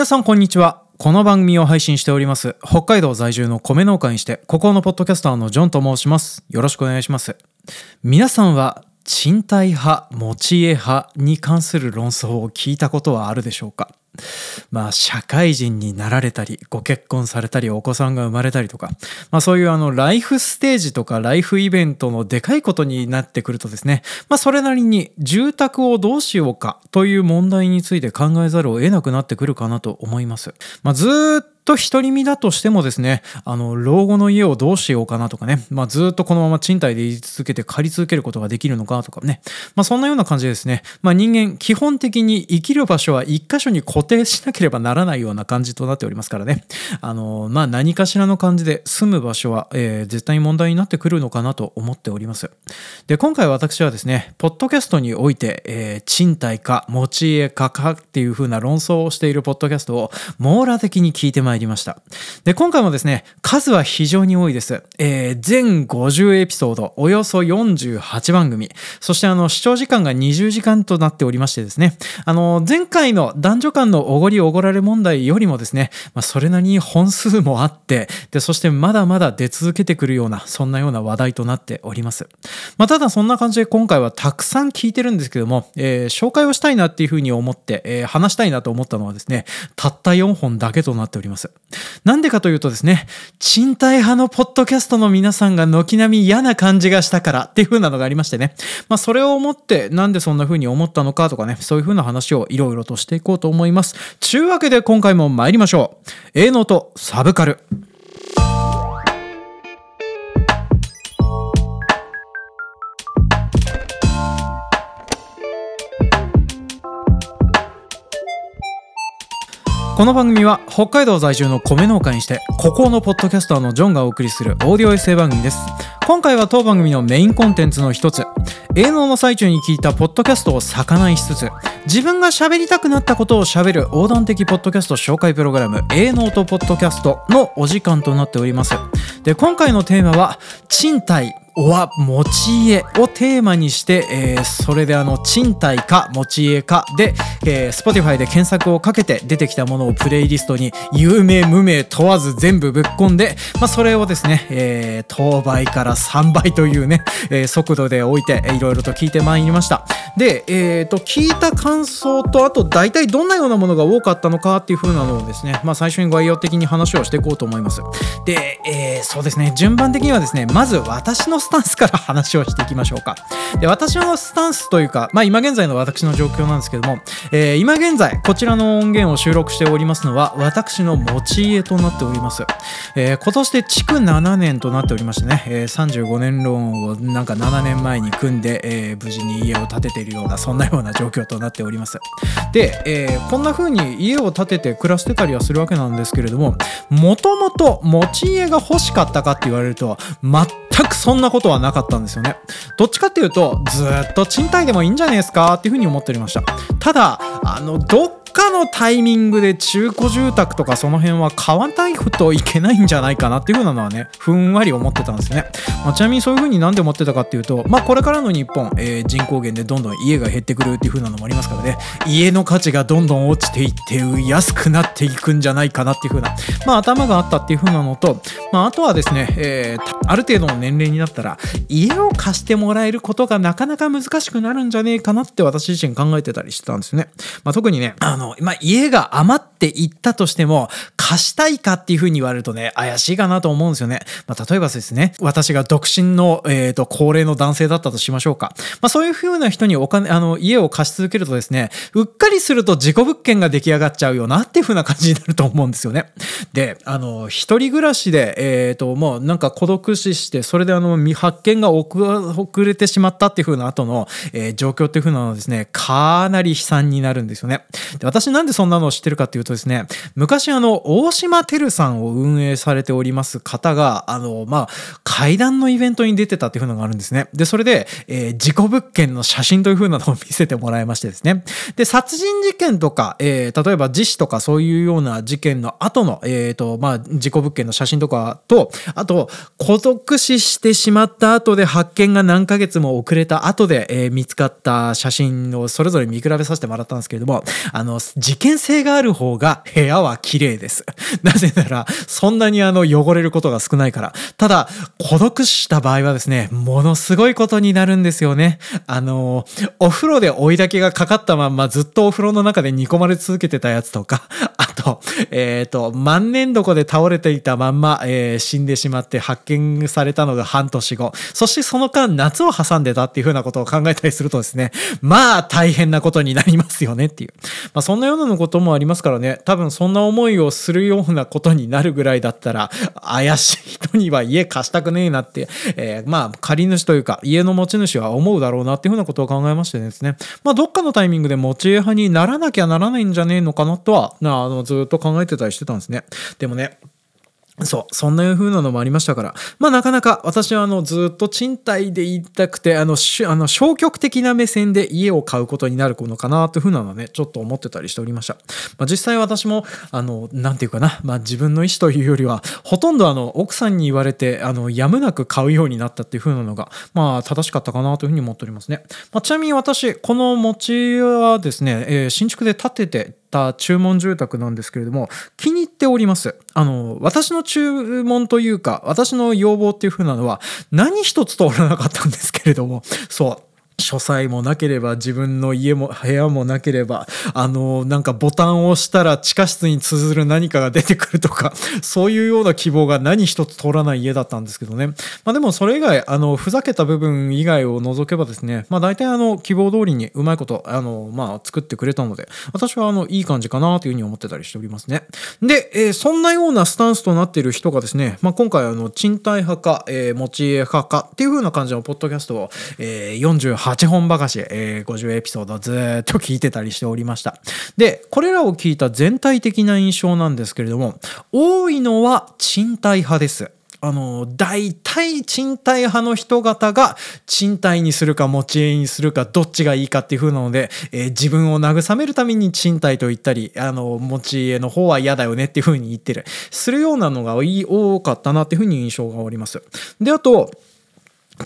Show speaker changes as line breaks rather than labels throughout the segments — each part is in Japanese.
皆さんこんにちは。この番組を配信しております、北海道在住の米農家にして、ここのポッドキャスターのジョンと申します。よろしくお願いします。皆さんは、賃貸派、持ち家派に関する論争を聞いたことはあるでしょうか？まあ、社会人になられたり、ご結婚されたり、お子さんが生まれたりとか、まあそういうあの、ライフステージとかライフイベントのでかいことになってくるとですね、まあそれなりに住宅をどうしようかという問題について考えざるを得なくなってくるかなと思います。まあずーっと独り身だとしてもですね、あの、老後の家をどうしようかなとかね、まあずっとこのまま賃貸で言い続けて借り続けることができるのかとかね、まあそんなような感じでですね、まあ人間基本的に生きる場所は一箇所に固定しなければならないような感じとなっておりますからね、あの、まあ何かしらの感じで住む場所は、えー絶対に問題になってくるのかなと思っております。で、今回私はですね、ポッドキャストにおいて、えー賃貸か持ち家かかっていう風な論争をしているポッドキャストを網羅的に聞いてまいりりました。で、今回もですね、数は非常に多いです。えー全50エピソード、およそ48番組、そしてあの、視聴時間が20時間となっておりましてですね、あの、前回の男女間のおごりおごられ問題よりもですね、まあ、それなりに本数もあって、で、そしてまだまだ出続けてくるような、そんなような話題となっております。まあ、ただそんな感じで今回はたくさん聞いてるんですけども、えー紹介をしたいなっていうふうに思って、えー話したいなと思ったのはですね、たった4本だけとなっております。なんでかというとですね、賃貸派のポッドキャストの皆さんが軒並み嫌な感じがしたからっていう風なのがありましてね。まあそれを思ってなんでそんな風に思ったのかとかね、そういう風な話をいろいろとしていこうと思います。ちゅうわけで今回も参りましょう。営農とサブカル。この番組は北海道在住の米農家にして孤高のポッドキャスターのジョンがお送りするオーディオエッセイ番組です。今回は当番組のメインコンテンツの一つ営農の最中に聞いたポッドキャストを魚にしつつ自分が喋りたくなったことを喋る横断的ポッドキャスト紹介プログラム営農とポッドキャストのお時間となっております。で今回のテーマは賃貸。は持ち家をテーマにして、えーそれであの賃貸か持ち家かで、えー Spotify で検索をかけて出てきたものをプレイリストに有名無名問わず全部ぶっ込んで、まあ、それをですね、えー当倍から3倍というね、えー速度で置いていろいろと聞いてまいりました。で、えー、と聞いた感想とあと大体どんなようなものが多かったのかっていう風なのをですね、まあ、最初に概要的に話をしていこうと思います。で、えーそうですね。順番的にはですねまず私のスタンスから話をしていきましょうか。で私のスタンスというか、まあ、今現在の私の状況なんですけども、えー今現在こちらの音源を収録しておりますのは私の持ち家となっております、えー今年で築7年となっておりましてね、えー35年ローンをなんか7年前に組んで、えー無事に家を建てているようなそんなような状況となっております。で、えーこんな風に家を建てて暮らしてたりはするわけなんですけれどももともと持ち家が欲しかったかって言われると全くそんなことはなかったんですよね。どっちかっていうとずっと賃貸でもいいんじゃないですか？っていうふうに思っておりました。ただあのどっかのタイミングで中古住宅とかその辺は買わないといけないんじゃないかなっていう風なのはねふんわり思ってたんですね、まあ、ちなみにそういう風になんで思ってたかっていうとまあこれからの日本、えー人口減でどんどん家が減ってくるっていう風なのもありますからね家の価値がどんどん落ちていって安くなっていくんじゃないかなっていう風なまあ頭があったっていう風なのとまああとはですね、えーある程度の年齢になったら家を貸してもらえることがなかなか難しくなるんじゃねえかなって私自身考えてたりしてたんですよね。まあ、特にね、あの、まあ、家が余っていったとしても、貸したいかっていうふうに言われるとね、怪しいかなと思うんですよね。まあ、例えばですね、私が独身の、えっ、と、高齢の男性だったとしましょうか。まあ、そういうふうな人にお金、あの、家を貸し続けるとですね、うっかりすると自己物件が出来上がっちゃうよなっていうふうな感じになると思うんですよね。で、あの、一人暮らしで、えっ、と、もうなんか孤独死して、それであの、未発見が遅れてしまったっていう風な後の、えー状況っていう風なのはですね、かなり悲惨になるんですよね。で私なんでそんなのを知ってるかっていうとですね、昔あの、大島てるさんを運営されております方が、あの、まあ、階段のイベントに出てたっていうのがあるんですね。で、それで、えー、事故物件の写真という風なのを見せてもらいましてですね。で、殺人事件とか、えー、例えば自死とかそういうような事件の後の、えっ、ー、と、まあ、事故物件の写真とかと、あと、孤独死してしまった後で発見が何ヶ月も遅れた後で、えー、見つかった写真をそれぞれ見比べさせてもらったんですけれども、あの、事件性がある方が部屋は綺麗です。なぜなら、そんなにあの、汚れることが少ないから。ただ、孤独死した場合はですね、ものすごいことになるんですよね。あの、お風呂で追いだけがかかったまんまずっとお風呂の中で煮込まれ続けてたやつとか、あ と、えっ、ー、と、万年床で倒れていたまんま、えー、死んでしまって発見されたのが半年後。そしてその間夏を挟んでたっていう風なことを考えたりするとですね、まあ大変なことになりますよねっていう。まあそんなようなこともありますからね、多分そんな思いをするようなことになるぐらいだったら、怪しい人には家貸したくねえなって、えー、まあ借り主というか家の持ち主は思うだろうなっていう風なことを考えましてですね、まあどっかのタイミングで持ち家派にならなきゃならないんじゃねえのかなとは、あのずっと考えてたりしてたんですね。でもね、そう、そんな風なのもありましたから。まあなかなか私はあのずっと賃貸で言いたくて、あの、あの消極的な目線で家を買うことになるのかなという風なのはね、ちょっと思ってたりしておりました。まあ実際私も、あの、なんていうかな、まあ自分の意思というよりは、ほとんどあの、奥さんに言われて、あの、やむなく買うようになったっていう風なのが、まあ正しかったかなというふうに思っておりますね。まあちなみに私、この持ちはですね、えー、新築で建ててった注文住宅なんですけれども気に入っております。あの私の注文というか私の要望っていう風なのは何一つ通らなかったんですけれどもそう書斎もなければ自分の家も部屋もなければあのなんかボタンを押したら地下室に通ずる何かが出てくるとかそういうような希望が何一つ通らない家だったんですけどね。まあでもそれ以外あのふざけた部分以外を除けばですねまあ大体あの希望通りにうまいことあのまあ作ってくれたので私はあのいい感じかなというふうに思ってたりしておりますね。で、えー、そんなようなスタンスとなっている人がですね、まあ、今回あの賃貸派か、えー、持ち家派かっていう風な感じのポッドキャストを、えー、48 8本ばかし、えー、50エピソードずっと聞いてたりしておりました。で、これらを聞いた全体的な印象なんですけれども、多いのは賃貸派です。あの、大体賃貸派の人方が賃貸にするか持ち家にするかどっちがいいかっていう風なので、えー、自分を慰めるために賃貸と言ったり、あの、持ち家の方は嫌だよねっていう風に言ってる、するようなのが多かったなっていう風に印象がおります。で、あと、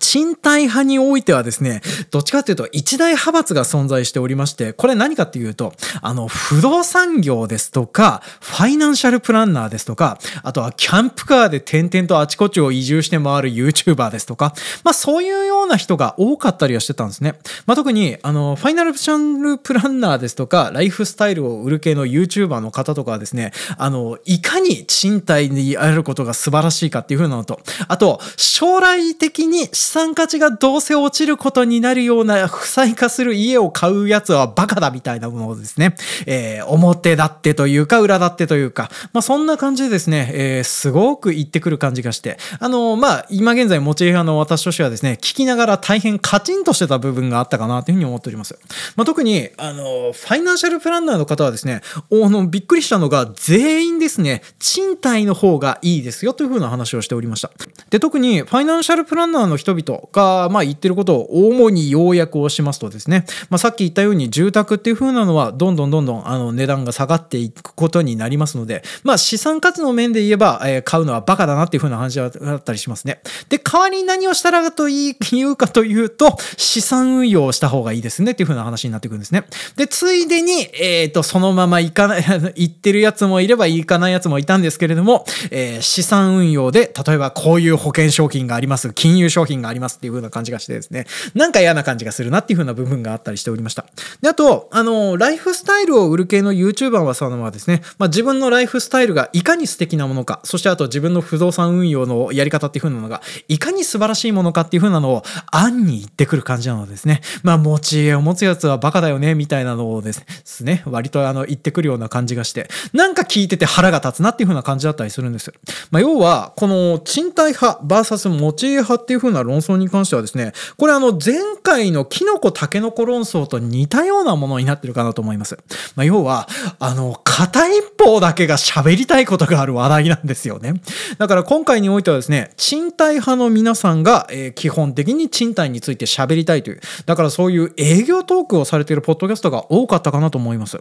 賃貸派においてはですね、どっちかっていうと一大派閥が存在しておりまして、これ何かっていうと、あの、不動産業ですとか、ファイナンシャルプランナーですとか、あとはキャンプカーで点々とあちこちを移住して回る YouTuber ですとか、まあそういうような人が多かったりはしてたんですね。まあ特に、あの、ファイナルシャルプランナーですとか、ライフスタイルを売る系の YouTuber の方とかはですね、あの、いかに賃貸にあることが素晴らしいかっていう風なのと、あと、将来的に資産価値がどうせ落ちることになるような負債化する家を買うやつはバカだみたいなものですね、えー、表だってというか裏だってというか、まあそんな感じでですね、えー、すごく言ってくる感じがして、あの、まあ今現在持ち家派の私としてはですね、聞きながら大変カチンとしてた部分があったかなというふうに思っております。まあ特に、あの、ファイナンシャルプランナーの方はですね、おのびっくりしたのが全員ですね、賃貸の方がいいですよというふうな話をしておりました。で、特にファイナンシャルプランナーの人々が、まあ、言ってることを主に要約をしますとですね、まあ、さっき言ったように住宅っていう風なのはどんどんどんどんあの値段が下がっていくことになりますので、まあ、資産価値の面で言えば、えー、買うのはバカだなっていう風な話だったりしますね。で、代わりに何をしたらと言うかというと、資産運用をした方がいいですねっていう風な話になってくるんですね。で、ついでに、えっ、ー、と、そのまま行かない、行ってるやつもいれば行かないやつもいたんですけれども、えー、資産運用で、例えばこういう保険商品があります、金融商品がありますっていう風な感じがしてですね、なんか嫌な感じがするなっていう風な部分があったりしておりました。で、あと、あの、ライフスタイルを売る系の YouTuber はそのままですね、まあ、自分のライフスタイルがいかに素敵なものか、そしてあと自分の不動産運用のやり方っていう風なのが、いかに素晴らしいものかっていう風なのを暗に言ってくる感じなのですね。まあ、持ち家を持つやつはバカだよね、みたいなのをですね、割とあの、言ってくるような感じがして、なんか聞いてて腹が立つなっていう風な感じだったりするんです。まあ、要は、この賃貸派 VS 持ち家派っていう風な論争に関してはですね、これあの前回のキノコタケノコ論争と似たようなものになってるかなと思います。まあ、要は、あの、片一方だけが喋りたいことがある話題なんですよね。だから今回においてはですね、賃貸派の皆さんが、えー、基本的に賃貸について喋りたいという、だからそういう営業トークをされているポッドキャストが多かったかなと思います。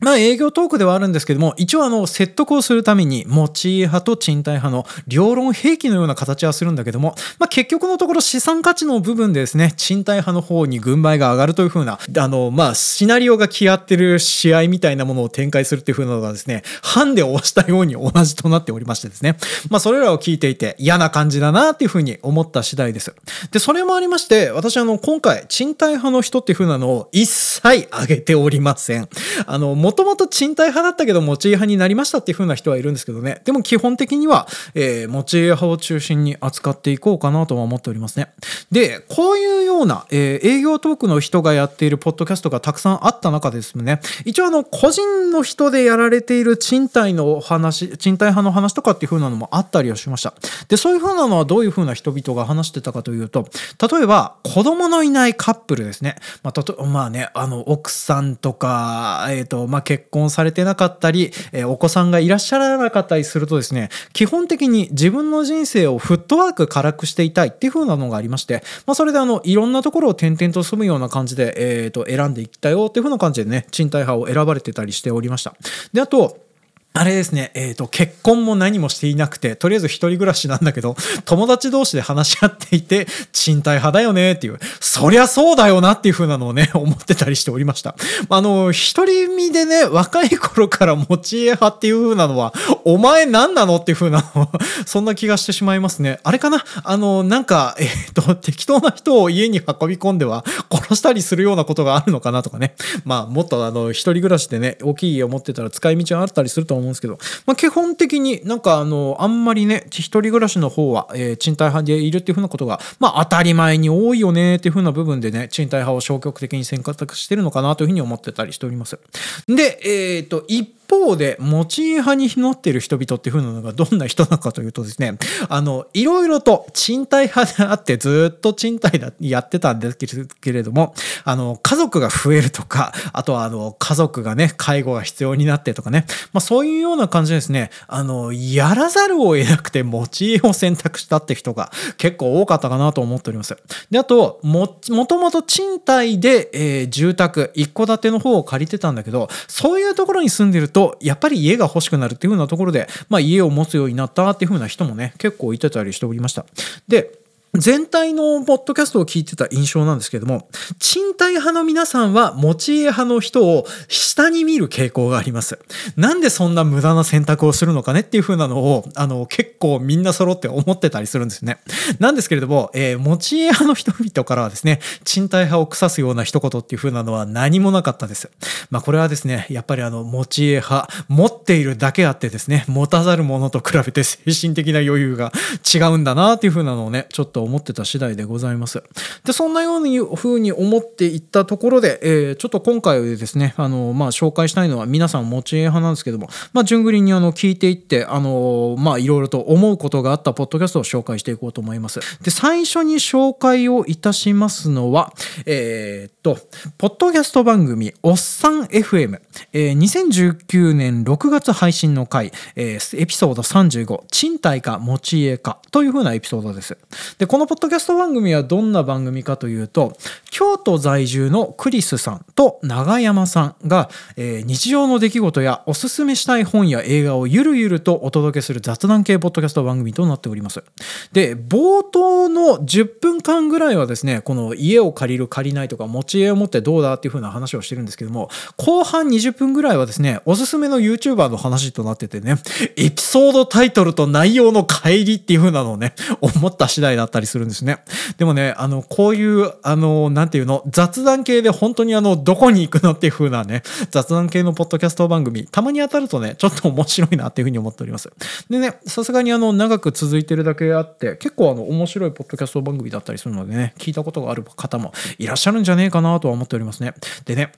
まあ営業トークではあるんですけども、一応あの説得をするために持ち家派と賃貸派の両論兵器のような形はするんだけども、まあ結局のところ資産価値の部分でですね、賃貸派の方に軍配が上がるというふうな、あの、まあシナリオが気合ってる試合みたいなものを展開するっていうふうなのがですね、ハンデを押したように同じとなっておりましてですね、まあそれらを聞いていて嫌な感じだなっていうふうに思った次第です。で、それもありまして、私あの今回賃貸派の人っていうふうなのを一切挙げておりません。あの、もともと賃貸派だったけど持ち家派になりましたっていう風な人はいるんですけどね。でも基本的には、えー、持ち家派を中心に扱っていこうかなとは思っておりますね。で、こういうような、えー、営業トークの人がやっているポッドキャストがたくさんあった中ですね。一応あの、個人の人でやられている賃貸の話、賃貸派の話とかっていう風なのもあったりはしました。で、そういう風なのはどういう風な人々が話してたかというと、例えば子供のいないカップルですね。まあ、とまあね、あの、奥さんとか、えっ、ー、と、まあ、結婚されてなかったり、えー、お子さんがいらっしゃらなかったりするとですね、基本的に自分の人生をフットワーク軽くしていたいっていう風なのがありまして、まあ、それであの、いろんなところを転々と住むような感じで、えっ、ー、と、選んでいったよっていう風な感じでね、賃貸派を選ばれてたりしておりました。で、あと、あれですね、えっ、ー、と、結婚も何もしていなくて、とりあえず一人暮らしなんだけど、友達同士で話し合っていて、賃貸派だよねっていう、そりゃそうだよなっていう風なのをね、思ってたりしておりました。あの、一人身でね、若い頃から持ち家派っていう風なのは、お前何なのっていう風なのそんな気がしてしまいますね。あれかな？あの、なんか、えっ、ー、と、適当な人を家に運び込んでは、殺したりするようなことがあるのかなとかね。まあ、もっとあの、一人暮らしでね、大きい家を持ってたら使い道はあったりすると思思うんですけど、まあ、基本的になんかあの、あんまりね、一人暮らしの方は、えー、賃貸派でいるっていうふうなことが、まあ当たり前に多いよねっていうふうな部分でね、賃貸派を消極的に選択してるのかなというふうに思ってたりしております。で、えっ、ー、と、一方で、持ち家派になっている人々っていう風なのがどんな人なのかというとですね、あの、いろいろと賃貸派であってずっと賃貸だやってたんですけれども、あの、家族が増えるとか、あとはあの、家族がね、介護が必要になってとかね、まあそういうような感じですね、あの、やらざるを得なくて持ち家を選択したって人が結構多かったかなと思っております。で、あと、も、もともと賃貸で、えー、住宅、一戸建ての方を借りてたんだけど、そういうところに住んでると、と、やっぱり家が欲しくなるっていう風なところで、まあ家を持つようになったっていう風な人もね、結構いてたりしておりました。で、全体のポッドキャストを聞いてた印象なんですけれども、賃貸派の皆さんは持ち家派の人を下に見る傾向があります。なんでそんな無駄な選択をするのかねっていう風なのを、あの、結構みんな揃って思ってたりするんですね。なんですけれども、えー、持ち家派の人々からはですね、賃貸派を腐すような一言っていう風なのは何もなかったです。まあこれはですね、やっぱりあの、持ち家派、持っているだけあってですね、持たざる者と比べて精神的な余裕が違うんだなっていう風なのをね、ちょっとと思ってた次第でございます。で、そんなように風に思っていったところで、えー、ちょっと今回ですね、あの、まあ、紹介したいのは皆さん持ち家派なんですけども、まあ、順繰りにあの、聞いていって、あの、まあ、いろいろと思うことがあったポッドキャストを紹介していこうと思います。で、最初に紹介をいたしますのは、えー、っと、ポッドキャスト番組、おっさん FM、えー、2019年6月配信の回、えー、エピソード35、賃貸か持ち家かというふうなエピソードです。で、このポッドキャスト番組はどんな番組かというと、京都在住のクリスさんと長山さんが、えー、日常の出来事やおすすめしたい本や映画をゆるゆるとお届けする雑談系ポッドキャスト番組となっております。で、冒頭の10分間ぐらいはですね、この家を借りる借りないとか持ち家を持ってどうだっていう風な話をしてるんですけども、後半20分ぐらいはですね、おすすめの YouTuber の話となっててね、エピソードタイトルと内容の乖離っていう風なのをね、思った次第だったりりするんですね。でもね、あの、こういう、あの、なんていうの、雑談系で本当にあの、どこに行くのっていう風なね、雑談系のポッドキャスト番組、たまに当たるとね、ちょっと面白いなっていう風に思っております。でね、さすがにあの、長く続いてるだけあって、結構あの、面白いポッドキャスト番組だったりするのでね、聞いたことがある方もいらっしゃるんじゃねえかなとは思っておりますね。でね、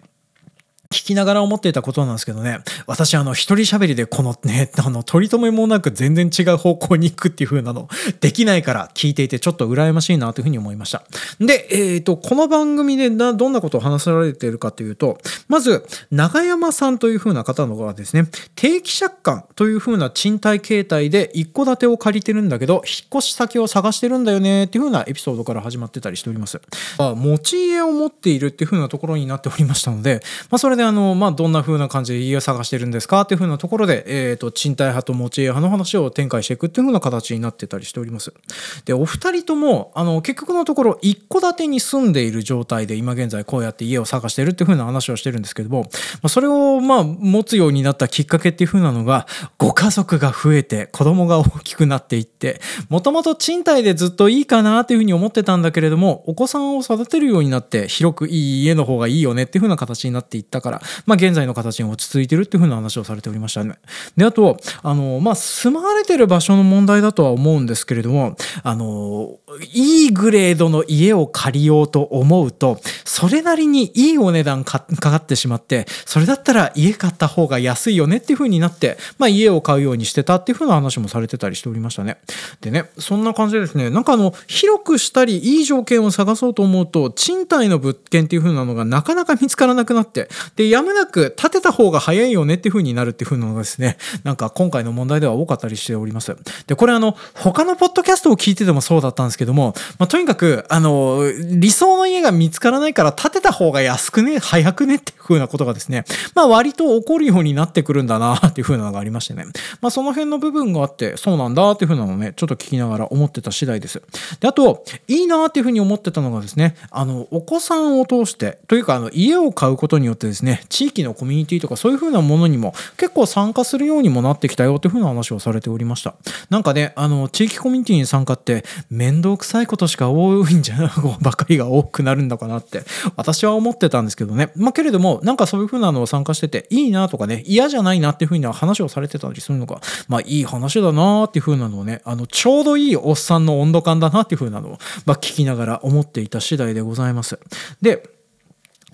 聞きながら思っていたことなんですけどね、私あの一人喋りでこのね、あの取り留めもなく全然違う方向に行くっていう風なのできないから聞いていてちょっと羨ましいなというふうに思いました。で、えっ、ー、と、この番組でなどんなことを話されているかというと、まず、長山さんという風な方のがですね、定期借款という風な賃貸形態で一戸建てを借りてるんだけど、引っ越し先を探してるんだよねっていう風なエピソードから始まってたりしております。あ持ち家を持っているっていう風なところになっておりましたので、まあ、それでであの、まあ、どんな風な感じで家を探してるんですかっていう風なところで、えっ、ー、と、賃貸派と持ち家派の話を展開していくっていう風な形になってたりしております。で、お二人とも、あの、結局のところ、一戸建てに住んでいる状態で、今現在こうやって家を探してるっていう風な話をしてるんですけども、まあ、それを、まあ、持つようになったきっかけっていう風なのが、ご家族が増えて、子供が大きくなっていって、もともと賃貸でずっといいかなっていう風に思ってたんだけれども、お子さんを育てるようになって、広くいい家の方がいいよねっていう風な形になっていったから、まあ、現在の形に落ち着いてるっていう風な話をされておりましたね。で、あと、あの、まあ、住まわれてる場所の問題だとは思うんですけれども、あの、いいグレードの家を借りようと思うと、それなりにいいお値段かかってしまって、それだったら家買った方が安いよねっていう風になって、まあ、家を買うようにしてたっていう風な話もされてたりしておりましたね。でね、そんな感じでですね、なんかあの、広くしたり、いい条件を探そうと思うと、賃貸の物件っていう風なのがなかなか見つからなくなって、で、やむなく建てた方が早いよねっていう風になるっていう風なのがですね、なんか今回の問題では多かったりしております。で、これあの、他のポッドキャストを聞いててもそうだったんですけども、まあ、とにかく、あの、理想の家が見つからないから建てた方が安くね、早くねっていう風なことがですね、まあ割と起こるようになってくるんだなっていう風なのがありましてね。まあその辺の部分があって、そうなんだっていう風なのをね、ちょっと聞きながら思ってた次第です。で、あと、いいなっていう風に思ってたのがですね、あの、お子さんを通して、というかあの、家を買うことによってですね、ね地域のコミュニティとかそういう風なものにも結構参加するようにもなってきたよっていう風な話をされておりました。なんかね、あの、地域コミュニティに参加って面倒くさいことしか多いんじゃないばかりが多くなるんだかなって私は思ってたんですけどね。まあけれども、なんかそういう風なのを参加してていいなとかね、嫌じゃないなっていう風な話をされてたりするのが、まあいい話だなっていう風なのをね、あの、ちょうどいいおっさんの温度感だなっていう風なのを、まあ聞きながら思っていた次第でございます。で、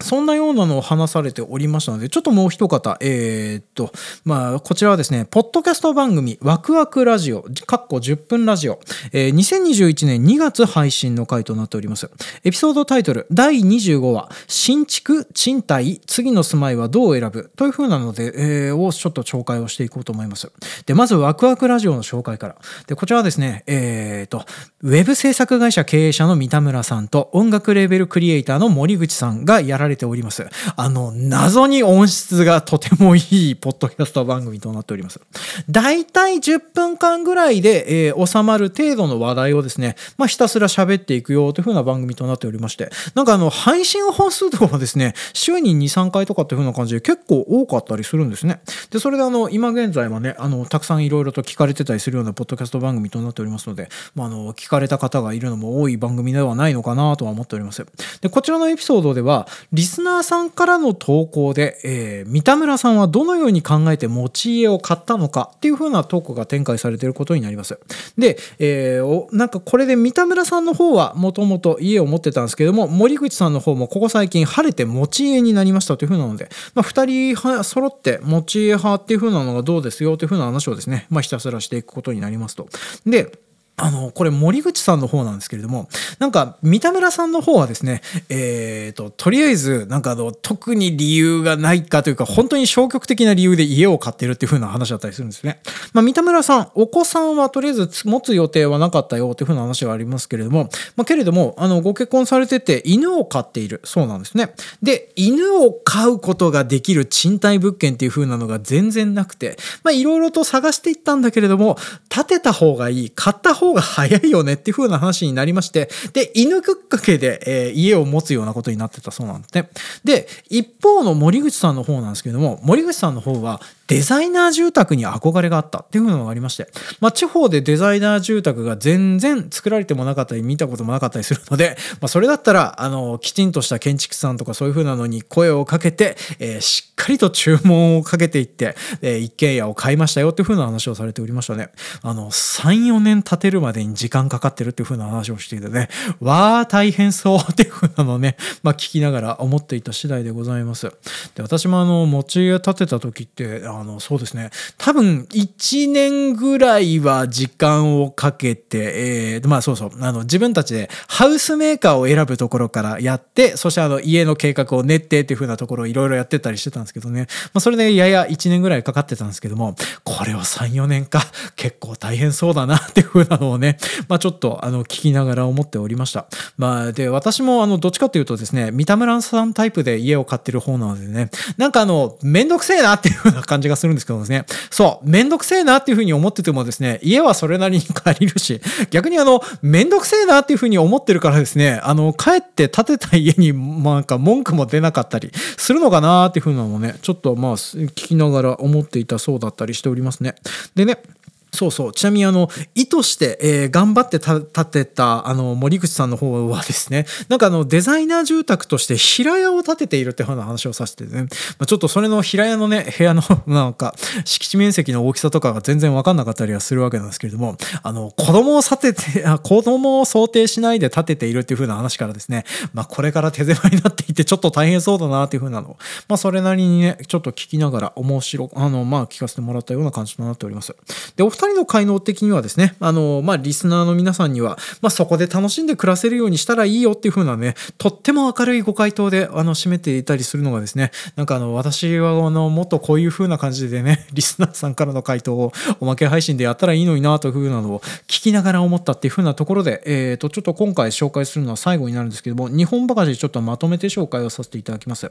そんなようなのを話されておりましたので、ちょっともう一方、えー、っと、まあ、こちらはですね、ポッドキャスト番組、ワクワクラジオ、かっこ10分ラジオ、えー、2021年2月配信の回となっております。エピソードタイトル、第25話、新築、賃貸、次の住まいはどう選ぶ？という風なので、えー、をちょっと紹介をしていこうと思います。で、まず、ワクワクラジオの紹介から。で、こちらはですね、えー、っと、ウェブ制作会社経営者の三田村さんと、音楽レーベルクリエイターの森口さんがやられております。あの、謎に音質がとてもいいポッドキャスト番組となっております。だいたい10分間ぐらいで、えー、収まる程度の話題をですね、まあ、ひたすら喋っていくよという風な番組となっておりまして、なんかあの、配信本数とかはですね、週に2、3回とかっていう風な感じで結構多かったりするんですね。で、それであの、今現在はね、あの、たくさんいろいろと聞かれてたりするようなポッドキャスト番組となっておりますので、まあ、あの、聞かれた方がいるのも多い番組ではないのかなとは思っております。で、こちらのエピソードでは、リスナーさんからの投稿で、えー、三田村さんはどのように考えて持ち家を買ったのかっていう風なトークが展開されていることになります。で、えー、なんかこれで三田村さんの方はもともと家を持ってたんですけども、森口さんの方もここ最近晴れて持ち家になりましたという風なので、まあ、2人揃って持ち家派っていう風なのがどうですよという風な話をですね、まあ、ひたすらしていくことになりますと。で、あの、これ森口さんの方なんですけれども、なんか三田村さんの方はですね、えっ、ー、と、とりあえず、なんかあの、特に理由がないかというか、本当に消極的な理由で家を買ってるっていう風な話だったりするんですね。まあ、三田村さん、お子さんはとりあえず持つ予定はなかったよっていう風な話はありますけれども、まあ、けれども、あの、ご結婚されてて犬を飼っているそうなんですね。で、犬を飼うことができる賃貸物件っていう風なのが全然なくて、まあ、いろいろと探していったんだけれども、建てた方がいい、買った方が方が早いよねっていう風な話になりまして、で、犬くっかけで、えー、家を持つようなことになってたそうなんですね。で、一方の森口さんの方なんですけども、森口さんの方はデザイナー住宅に憧れがあったっていうのがありまして、まあ、地方でデザイナー住宅が全然作られてもなかったり見たこともなかったりするので、まあ、それだったらあのきちんとした建築さんとかそういう風なのに声をかけて、えー、しっかりと注文をかけていって、えー、一軒家を買いましたよっていう風な話をされておりましたね。あの34年建てるまでに時間かかってるっていう風な話をしていてねわあ大変そうっていう風なのをね、まあ、聞きながら思っていた次第でございます。で私もあの持ち家建てた時ってあのそうですね。多分1年ぐらいは時間をかけて、えー、まあそうそう。あの自分たちでハウスメーカーを選ぶところからやってそしてあの家の計画を練ってっていう風なところをいろいろやってたりしてたんですけどね、まあ、それでやや1年ぐらいかかってたんですけどもこれを34年か。結構大変そうだなっていう風なのをね、まあ、ちょっとあの聞きながら思っておりました。まあ、で私もあのどっちかっていうとですね三田村さんタイプで家を買ってる方なのでねなんかあのめんどくせえなっていう風な感じがするんですけどですね。そうめんどくせえなっていう風に思っててもですね家はそれなりに借りるし 逆にあのめんどくせえなっていう風に思ってるからですねあの帰って建てた家になんか文句も出なかったりするのかなっていう風なのもねちょっとまあ聞きながら思っていたそうだったりしておりますね。でねそうそう。ちなみに、あの、意図して、えー、頑張って建てた、あの、森口さんの方はですね、なんかあの、デザイナー住宅として平屋を建てているっていう話をさせてね、まあ、ちょっとそれの平屋のね、部屋の、なんか、敷地面積の大きさとかが全然わかんなかったりはするわけなんですけれども、あの、子供を建てて、子供を想定しないで建てているっていう風な話からですね、まあ、これから手狭になっていて、ちょっと大変そうだなっていう風なの、まあ、それなりにね、ちょっと聞きながら面白、あの、まあ、聞かせてもらったような感じとなっております。で、人の才能的にはですね、あの、まあ、リスナーの皆さんには、まあ、そこで楽しんで暮らせるようにしたらいいよっていう風なね、とっても明るいご回答で、あの、締めていたりするのがですね、なんかあの、私は、あの、もっとこういう風な感じでね、リスナーさんからの回答をおまけ配信でやったらいいのになという風なのを聞きながら思ったっていう風なところで、えっ、ー、と、ちょっと今回紹介するのは最後になるんですけども、日本ばかりちょっとまとめて紹介をさせていただきます。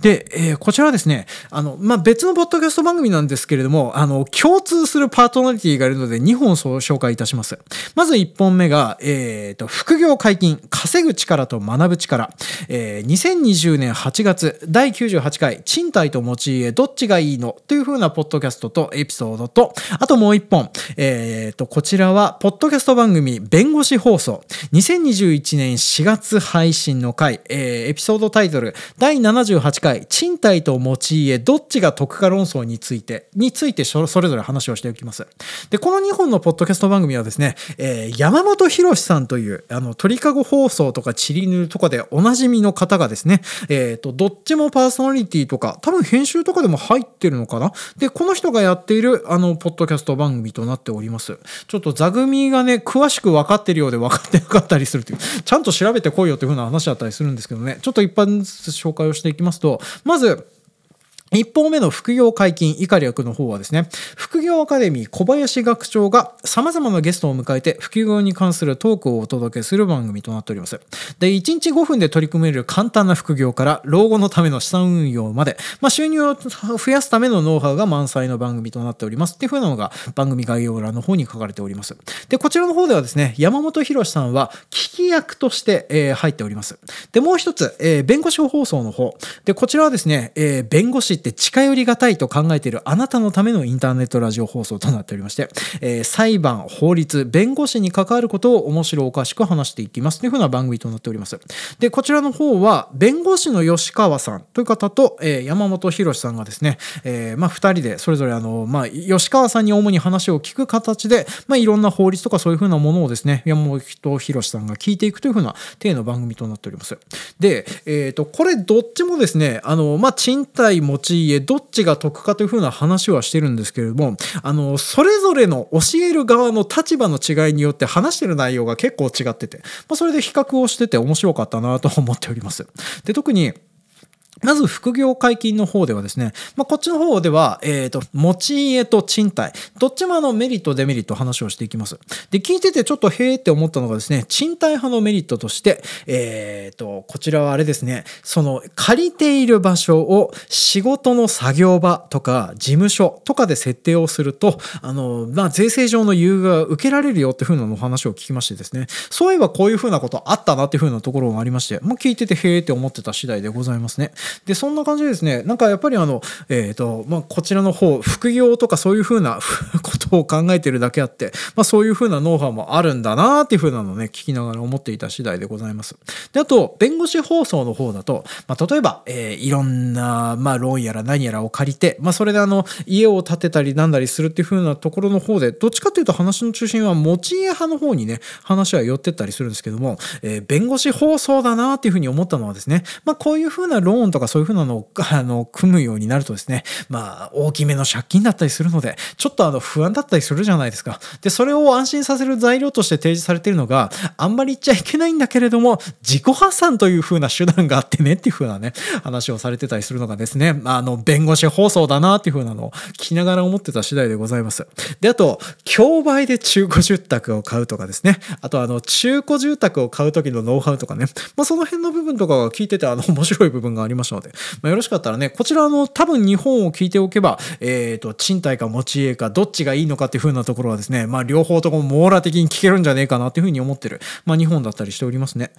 で、えー、こちらはですね、あの、まあ、別のポッドキャスト番組なんですけれども、あの、共通するパートナリティがいるので、2本紹介いたします。まず1本目が、え、ー、と、副業解禁、稼ぐ力と学ぶ力。えー、2020年8月、第98回、賃貸と持ち家、どっちがいいの？という風なポッドキャストとエピソードと、あともう1本、え、ー、と、こちらは、ポッドキャスト番組、弁護士放送。2021年4月配信の回、えー、エピソードタイトル、第78回、賃貸と持ち家、どっちが得か論争について、についてそれぞれ話をしておきます。で、この2本のポッドキャスト番組はですね、えー、山本博さんという、あの、鳥かご放送とかチリヌとかでおなじみの方がですね、えっ、ー、と、どっちもパーソナリティとか、多分編集とかでも入ってるのかな？で、この人がやっている、あの、ポッドキャスト番組となっております。ちょっと座組がね、詳しく分かってるようで分かってなかったりするという、ちゃんと調べてこいよっていう風な話だったりするんですけどね、ちょっと一般ずつ紹介をしていきますと、まず、一方目の副業解禁以下略の方はですね、副業アカデミー小林学長が様々なゲストを迎えて副業に関するトークをお届けする番組となっております。で、1日5分で取り組める簡単な副業から老後のための資産運用まで、まあ、収入を増やすためのノウハウが満載の番組となっておりますっていう風なのが番組概要欄の方に書かれております。で、こちらの方ではですね、山本博さんは聞き役として、えー、入っております。で、もう一つ、えー、弁護士放送の方。で、こちらはですね、えー、弁護士って近寄りがたいと考えているあなたのためのインターネットラジオ放送となっておりまして、えー、裁判、法律、弁護士に関わることを面白おかしく話していきますというふうな番組となっております。で、こちらの方は、弁護士の吉川さんという方と、えー、山本博さんがですね、えー、まあ、二人でそれぞれあの、まあ、吉川さんに主に話を聞く形で、まあ、いろんな法律とかそういうふうなものをですね、山本博さんが聞いていくというふうな体の番組となっております。で、えっ、ー、と、これどっちもですね、あの、まあ、賃貸持ち家、どっちが得かというふうな話はしてるんですけれども、あの、それぞれの教える側の立場の違いによって話してる内容が結構違ってて、まあ、それで比較をしてて面白かったなと思っております。で、特に、まず副業解禁の方ではですね、まあ、こっちの方では、えっ、ー、と、持ち家と賃貸、どっちもあのメリット、デメリット話をしていきます。で、聞いててちょっとへーって思ったのがですね、賃貸派のメリットとして、えっ、ー、と、こちらはあれですね、その借りている場所を仕事の作業場とか事務所とかで設定をすると、あの、まあ、税制上の優遇が受けられるよっていうふうなお話を聞きましてですね、そういえばこういうふうなことあったなっていうふうなところがありまして、もう聞いててへーって思ってた次第でございますね。で、そんな感じでですね、なんかやっぱりあの、えっ、と、まあ、こちらの方、副業とかそういうふうな こを考えてるだけあって、まあ、そういうふうなノウハウもあるんだなっていうふうなのをね、聞きながら思っていた次第でございます。で、あと、弁護士放送の方だと、まあ、例えば、えー、いろんな、まあ、ローンやら何やらを借りて、まあ、それであの、家を建てたりなんだりするっていうふうなところの方で、どっちかっていうと話の中心は持ち家派の方にね、話は寄ってったりするんですけども、えー、弁護士放送だなっていうふうに思ったのはですね、まあ、こういうふうなローンとかそういうふうなのを、あの、組むようになるとですね、まあ、大きめの借金だったりするので、ちょっとあの、不安だったったりするじゃないですか。で、それを安心させる材料として提示されているのが、あんまり言っちゃいけないんだけれども、自己破産という風な手段があってねっていう風なね、話をされてたりするのがですね、あの、弁護士放送だなっていう風なのを聞きながら思ってた次第でございます。で、あと、競売で中古住宅を買うとかですね、あとあの、中古住宅を買う時のノウハウとかね、まあ、その辺の部分とかが聞いてて、あの、面白い部分がありましたので、まあ、よろしかったらね、こちらの多分日本を聞いておけば、えっ、ー、と、賃貸か持ち家かどっちがいいいのかっていう風なところはですね、まあ、両方とも網羅的に聞けるんじゃねえかなっていう風に思ってる、まあ、日本だったりしておりますね。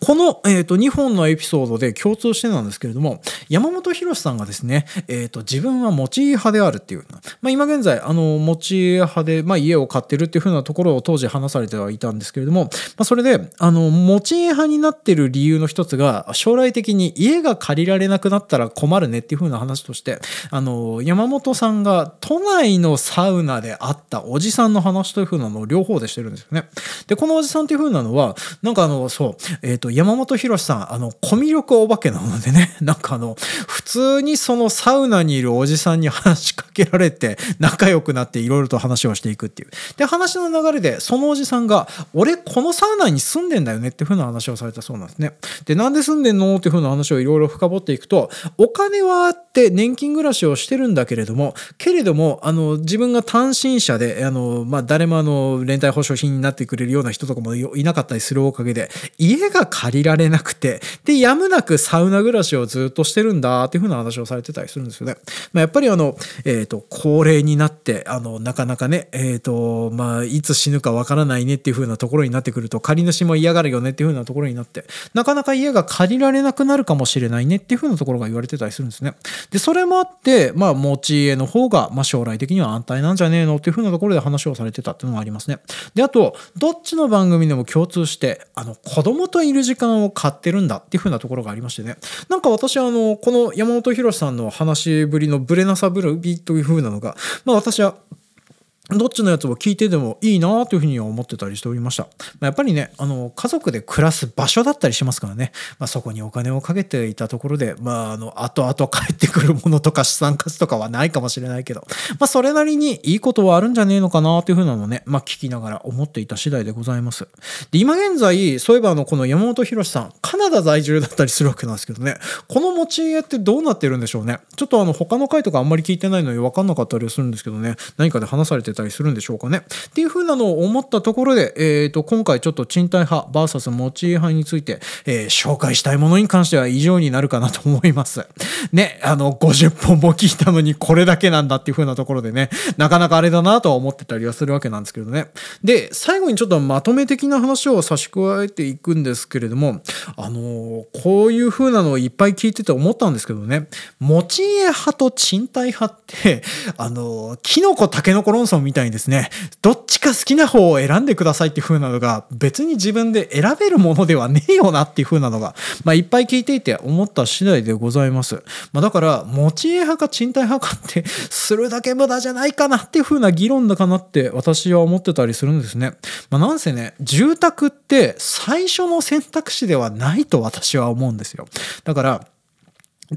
この、えーと、2本のエピソードで共通してなんですけれども山本博さんがですね、えーと、自分は持ち家派であるっていう、まあ、今現在あの持ち家派で、まあ、家を買ってるっていうふうなところを当時話されてはいたんですけれども、まあ、それであの持ち家派になってる理由の一つが将来的に家が借りられなくなったら困るねっていうふうな話としてあの山本さんが都内のサウナで会ったおじさんの話というふうなのを両方でしてるんですよね。でこのおじさんっていうふうなのはなんかあのそう、えーとと山本博さん、あの、コミュ力お化けなのでね、なんかあの、普通にそのサウナにいるおじさんに話しかけられて、仲良くなっていろいろと話をしていくっていう。で、話の流れで、そのおじさんが、俺、このサウナに住んでんだよねっていう風な話をされたそうなんですね。で、なんで住んでんの？っていう風な話をいろいろ深掘っていくと、お金はあって年金暮らしをしてるんだけれども、けれども、あの、自分が単身者で、あの、まあ、誰もあの、連帯保証品になってくれるような人とかもいなかったりするおかげで、家が借りられなくて、で、やむなくサウナ暮らしをずっとしてるんだっていう風な話をされてたりするんですよね。まあ、やっぱりあの、えっ、ー、と、高齢になって、あの、なかなかね、えっ、ー、と、まあ、いつ死ぬかわからないねっていう風なところになってくると、借り主も嫌がるよねっていう風なところになって、なかなか家が借りられなくなるかもしれないねっていう風なところが言われてたりするんですね。で、それもあって、まあ、持ち家の方が、まあ、将来的には安泰なんじゃねえのっていう風なところで話をされてたっていうのがありますね。で、あと、どっちの番組でも共通して、あの、子供といる時間を買ってるんだっていう風なところがありましてね。なんか私はあの、この山本博さんの話しぶりのブレなさぶりという風なのが、まあ私はどっちのやつを聞いてでもいいなというふうに思ってたりしておりました。まあ、やっぱりね、あの、家族で暮らす場所だったりしますからね、まあ、そこにお金をかけていたところで、まあ、あの、後々帰ってくるものとか資産価値とかはないかもしれないけど、まあ、それなりにいいことはあるんじゃねえのかなというふうなのね、まあ、聞きながら思っていた次第でございます。で、今現在、そういえばあの、この山本博さん、カナダ在住だったりするわけなんですけどね、この持ち家ってどうなってるんでしょうね。ちょっとあの、他の回とかあんまり聞いてないのに分かんなかったりするんですけどね、何かで話されてたりするんでしょうかね。っていう風なのを思ったところで、えー、と今回ちょっと賃貸派 VS 持ち家派について、えー、紹介したいものに関しては以上になるかなと思います。ね、あの50本も聞いたのにこれだけなんだっていう風なところでね、なかなかあれだなとは思ってたりはするわけなんですけどね。で、最後にちょっとまとめ的な話を差し加えていくんですけれども、あのこういう風なのをいっぱい聞いてて思ったんですけどね、持ち家派と賃貸派って、あのキノコタケノコ論争みたいにですね、どっちか好きな方を選んでくださいっていう風なのが別に自分で選べるものではねえよなっていう風なのが、まあ、いっぱい聞いていて思った次第でございます。まあ、だから持ち家派か賃貸派かってするだけ無駄じゃないかなっていう風な議論だかなって私は思ってたりするんですね。まあ、なんせね住宅って最初の選択肢ではないと私は思うんですよ。だから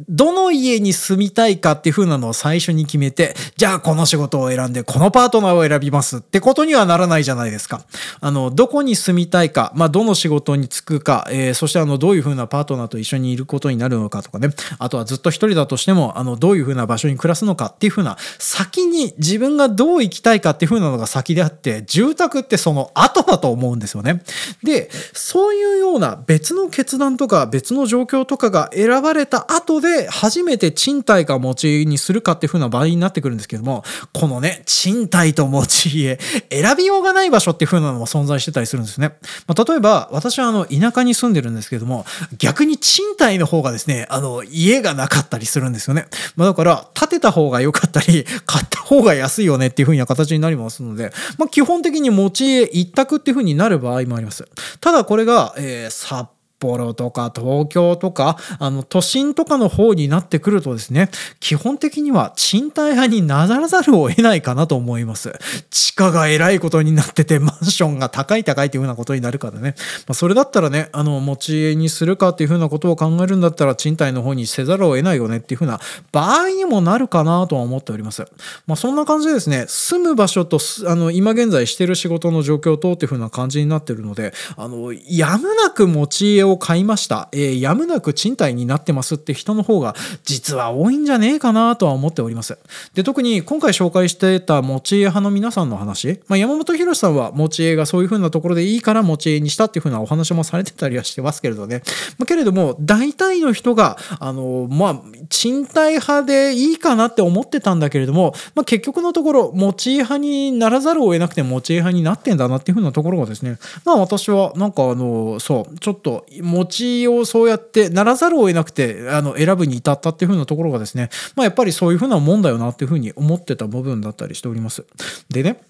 どの家に住みたいかっていう風なのを最初に決めて、じゃあこの仕事を選んで、このパートナーを選びますってことにはならないじゃないですか。あの、どこに住みたいか、まあ、どの仕事に就くか、えー、そしてあの、どういう風なパートナーと一緒にいることになるのかとかね。あとはずっと一人だとしても、あの、どういう風な場所に暮らすのかっていう風な、先に自分がどう生きたいかっていう風なのが先であって、住宅ってその後だと思うんですよね。で、そういうような別の決断とか別の状況とかが選ばれた後ことで初めて賃貸か持ち家にするかっていう風な場合になってくるんですけども、このね、賃貸と持ち家、選びようがない場所っていう風なのも存在してたりするんですね。まあ、例えば、私はあの、田舎に住んでるんですけども、逆に賃貸の方がですね、あの、家がなかったりするんですよね。まあ、だから、建てた方が良かったり、買った方が安いよねっていう風な形になりますので、まあ、基本的に持ち家一択っていう風になる場合もあります。ただこれが、えー、札幌とか東京とか、あの、都心とかの方になってくるとですね、基本的には賃貸派にならざるを得ないかなと思います。地価が偉いことになってて、マンションが高い高いっていう風なことになるからね。まあ、それだったらね、あの、持ち家にするかっていう風なことを考えるんだったら、賃貸の方にせざるを得ないよねっていう風な場合にもなるかなとは思っております。まあ、そんな感じでですね、住む場所と、あの、今現在してる仕事の状況とっていう風な感じになってるので、あの、やむなく持ち家をを買いました。えー、やむなく賃貸になってますって人の方が実は多いんじゃねえかなとは思っております。で、特に今回紹介してた持ち家派の皆さんの話、まあ、山本博さんは持ち家がそういう風なところでいいから持ち家にしたっていう風なお話もされてたりはしてますけれどね。まあ、けれども、大体の人が、あの、まあ、賃貸派でいいかなって思ってたんだけれども、まあ、結局のところ、持ち家派にならざるを得なくて持ち家派になってんだなっていう風なところがですね、まあ私はなんかあの、そう、ちょっと持ちをそうやってならざるを得なくて、あの、選ぶに至ったっていう風なところがですね、まあやっぱりそういう風なもんだよなっていう風に思ってた部分だったりしております。でね、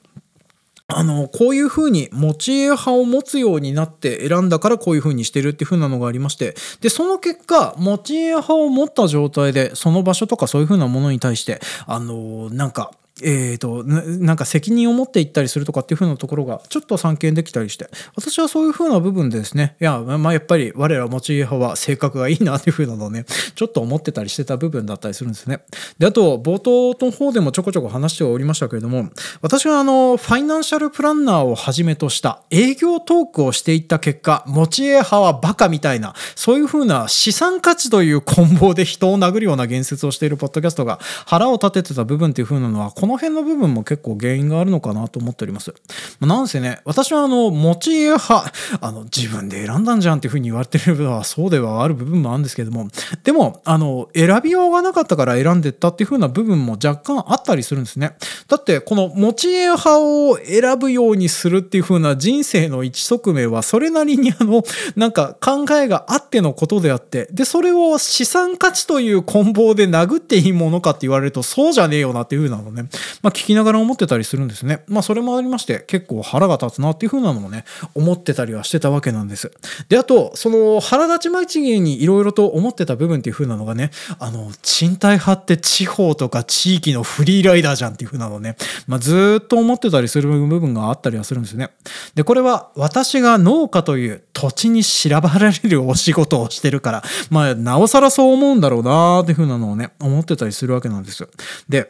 あの、こういうふうに持ち家派を持つようになって選んだからこういうふうにしてるっていうふうなのがありまして、で、その結果、持ち家派を持った状態で、その場所とかそういうふうなものに対して、あの、なんか、えーと、なんか責任を持っていったりするとかっていう風なところがちょっと散見できたりして。私はそういう風な部分でですね。いや、まあ、やっぱり我ら持ち家派は性格がいいなっていう風なのをねちょっと思ってたりしてた部分だったりするんですね。であと冒頭の方でもちょこちょこ話しておりましたけれども私はあのファイナンシャルプランナーをはじめとした営業トークをしていった結果持ち家派はバカみたいなそういう風な資産価値という棍棒で人を殴るような言説をしているポッドキャストが腹を立ててた部分っていう風なのはここの辺の部分も結構原因があるのかなと思っております。なんせね、私はあの、持ち家派、あの、自分で選んだんじゃんっていうふうに言われてる部分はそうではある部分もあるんですけども、でも、あの、選びようがなかったから選んでったっていうふうな部分も若干あったりするんですね。だって、この持ち家派を選ぶようにするっていうふうな人生の一側面は、それなりにあの、なんか考えがあってのことであって、で、それを資産価値という棍棒で殴っていいものかって言われると、そうじゃねえよなっていうふうなのね、まあ、聞きながら思ってたりするんですね。まあそれもありまして結構腹が立つなっていう風なのもね思ってたりはしてたわけなんです。であとその腹立ちまちげにいろいろと思ってた部分っていう風なのがねあの賃貸派って地方とか地域のフリーライダーじゃんっていう風なのね、まあ、ずっと思ってたりする部分があったりはするんですね。でこれは私が農家という土地に調べられるお仕事をしてるからまあなおさらそう思うんだろうなーっていう風なのをね思ってたりするわけなんですよ。で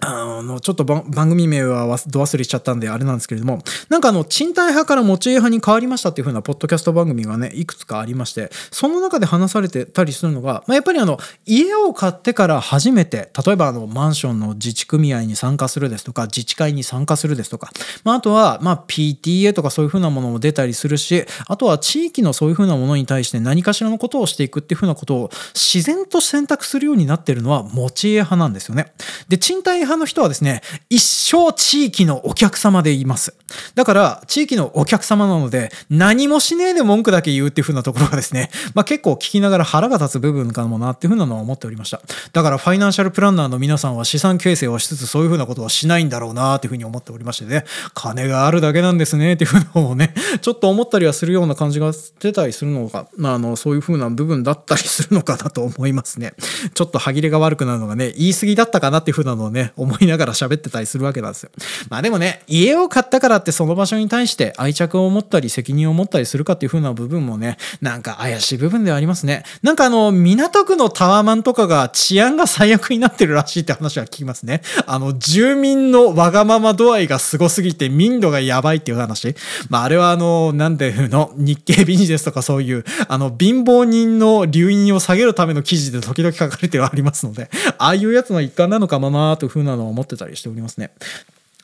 あの、ちょっと番組名はど忘れしちゃったんであれなんですけれども、なんかあの、賃貸派から持ち家派に変わりましたっていう風なポッドキャスト番組がね、いくつかありまして、その中で話されてたりするのが、まあ、やっぱりあの、家を買ってから初めて、例えばあの、マンションの自治組合に参加するですとか、自治会に参加するですとか、まあ、あとは、まあ、PTA とかそういう風なものも出たりするし、あとは地域のそういう風なものに対して何かしらのことをしていくっていう風なことを自然と選択するようになってるのは持ち家派なんですよね。で、賃貸派の人はですね、一生地域のお客様でいます。だから、地域のお客様なので、何もしねえで文句だけ言うっていう風なところがですね、まあ結構聞きながら腹が立つ部分かもなっていう風なのは思っておりました。だから、ファイナンシャルプランナーの皆さんは資産形成をしつつそういう風なことはしないんだろうなっていう風に思っておりましてね、金があるだけなんですねっていう風なのをね、ちょっと思ったりはするような感じが出たりするのが、まあ、あの、そういう風な部分だったりするのかなと思いますね。ちょっと歯切れが悪くなるのがね、言い過ぎだったかなっていう風なのをね、思いながら喋ってたりするわけなんですよ。まあでもね、家を買ったからってその場所に対して愛着を持ったり責任を持ったりするかっていう風な部分もね、なんか怪しい部分ではありますね。なんかあの、港区のタワマンとかが治安が最悪になってるらしいって話は聞きますね。あの、住民のわがまま度合いがすすぎて民度がやばいっていう話。まああれはあの、なんていうの、日経ビジネスとかそういう、あの、貧乏人の留飲を下げるための記事で時々書かれてはありますので、ああいうやつの一環なのかもなーという風ななのを思ってたりしておりますね。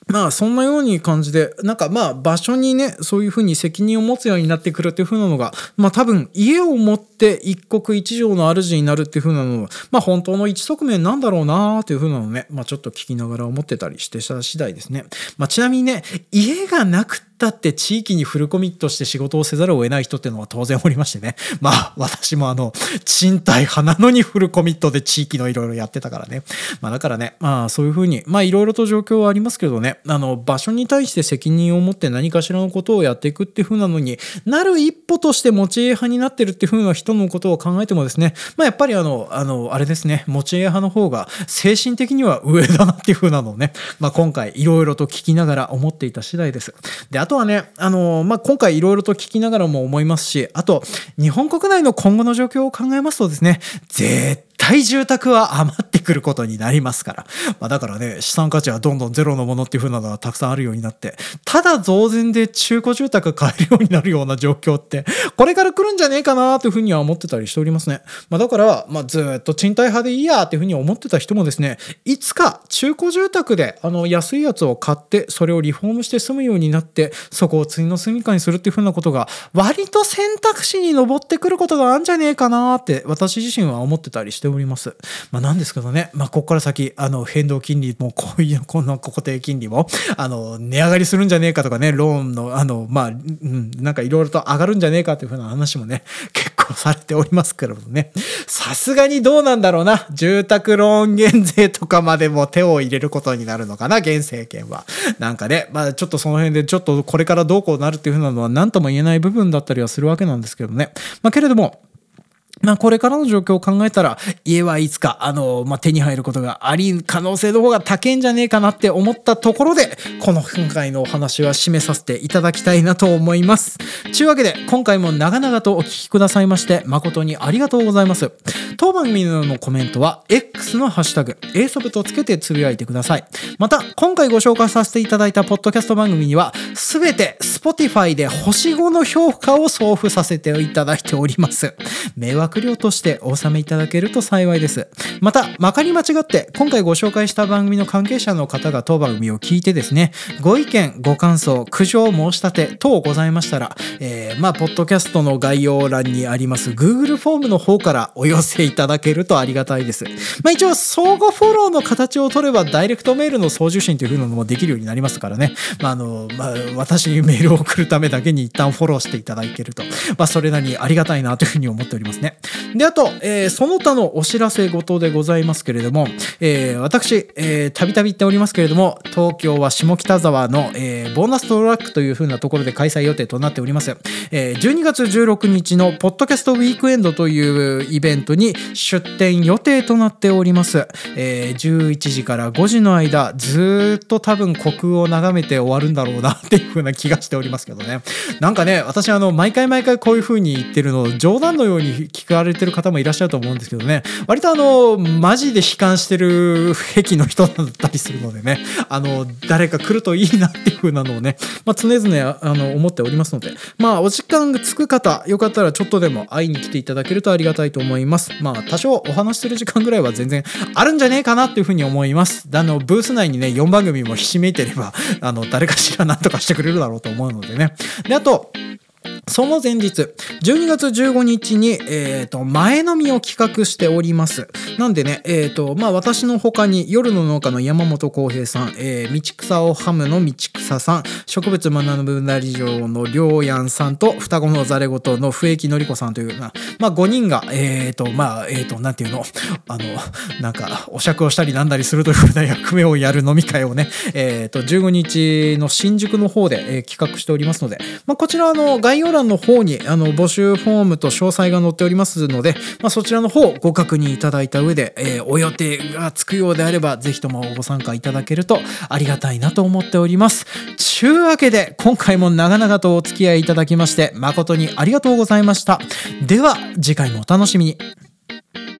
まあそんなように感じで、なんかまあ場所にね、そういうふうに責任を持つようになってくるっていうふうなのが、まあ多分家を持って一国一城の主になるっていうふうなのは、まあ本当の一側面なんだろうなーっていうふうなのね、まあちょっと聞きながら思ってたりしてた次第ですね。まあちなみにね、家がなくったって地域にフルコミットして仕事をせざるを得ない人っていうのは当然おりましてね。まあ私もあの、賃貸派なのにフルコミットで地域のいろいろやってたからね。まあだからね、まあそういうふうに、まあいろいろと状況はありますけどね、あの場所に対して責任を持って何かしらのことをやっていくっていう風なのになる一歩として持ち家派になってるっていう風な人のことを考えてもですね、まあ、やっぱりあの、あの、あれですね、持ち家派の方が精神的には上だなっていう風なのをね、まあ、今回いろいろと聞きながら思っていた次第です。で、あとはね、あの、まあ、今回いろいろと聞きながらも思いますし、あと、日本国内の今後の状況を考えますとですね、絶対住宅は余ってくることになりますから。まあ、だからね、資産価値はどんどんゼロのものっていう風なのがたくさんあるようになって、ただ増税で中古住宅買えるようになるような状況って、これから来るんじゃねえかなというふうには思ってたりしておりますね。まあ、だから、まあ、ずっと賃貸派でいいやっていうふうに思ってた人もですね、いつか中古住宅であの安いやつを買って、それをリフォームして住むようになって、そこを次の住みかにするっていうふうなことが、割と選択肢に上ってくることがあるんじゃねえかなって私自身は思ってたりしてております。まあ、なんですけどね、まあ、ここから先、あの、変動金利も、こういう、この固定金利も、あの、値上がりするんじゃねえかとかね、ローンの、あの、まあ、うん、なんかいろいろと上がるんじゃねえかっていうふうな話もね、結構されておりますけどもね、さすがにどうなんだろうな、住宅ローン減税とかまでも手を入れることになるのかな、現政権は。なんかね、まあ、ちょっとその辺で、ちょっとこれからどうこうなるっていうふうなのは何とも言えない部分だったりはするわけなんですけどね。まあ、けれども、まあ、これからの状況を考えたら、家はいつか、あの、まあ、手に入ることがあり、可能性の方が高いんじゃねえかなって思ったところで、この今回のお話は締めさせていただきたいなと思います。ちゅうわけで、今回も長々とお聞きくださいまして、誠にありがとうございます。当番組のコメントは、X のハッシュタグ、A ソブとつけてつぶやいてください。また、今回ご紹介させていただいたポッドキャスト番組には、すべて Spotify で星5の評価を送付させていただいております。迷惑料としてお納めいただけると幸いです。また、まかり間違って今回ご紹介した番組の関係者の方が当番組を聞いてですね、ご意見、ご感想、苦情、申し立て等ございましたら、えー、まあ、ポッドキャストの概要欄にあります Google フォームの方からお寄せいただけるとありがたいです。まあ、一応、相互フォローの形を取ればダイレクトメールの送受信という風なのもできるようになりますからね。まあ、あの、まあ、私にメールを送るためだけに一旦フォローしていただけると、まあ、それなりにありがたいなというふうに思っておりますね。で、あと、えー、その他のお知らせ事でございますけれども、えー、私、えー、たびたび言っておりますけれども、東京は下北沢の、えー、ボーナストラックという風なところで開催予定となっております。えー、12月16日のポッドキャストウィークエンドというイベントに出展予定となっております。えー、11時から5時の間、ずっと多分虚空を眺めて終わるんだろうなっていう風な気がしておりますりますけどね。なんかね、私あの、毎回毎回こういう風に言ってるのを冗談のように聞かれてる方もいらっしゃると思うんですけどね。割とあのマジで悲観してる癖の人だったりするのでね。あの誰か来るといいなっていう風なのをね、まあ、常々あの思っておりますので。まあお時間がつく方よかったらちょっとでも会いに来ていただけるとありがたいと思います。まあ多少お話しする時間ぐらいは全然あるんじゃねえかなっていう風に思います。あのブース内にね4番組もひしめいてればあの誰かしら何とかしてくれるだろうと思思うのでね。であとその前日、12月15日に、えっ、ー、と、前飲みを企画しております。なんでね、えっ、ー、と、まあ、私の他に、夜の農家の山本浩平さん、えー、道草をハムの道草さん、植物学ぶなり城のりょうやんさんと、双子のざれ言の笛木のりこさんというな、まあ、5人が、えっ、ー、と、まあ、えっ、と、なんていうの、あの、なんか、お酌をしたりなんだりするというふうな役目をやる飲み会をね、えっ、と、15日の新宿の方で、え企画しておりますので、まあ、こちらあの概要欄の方にあの募集フォームと詳細が載っておりますので、まあ、そちらの方ご確認いただいた上で、えー、お予定がつくようであれば、ぜひともご参加いただけるとありがたいなと思っております。ちゅうわけで、今回も長々とお付き合いいただきまして、誠にありがとうございました。では、次回もお楽しみに。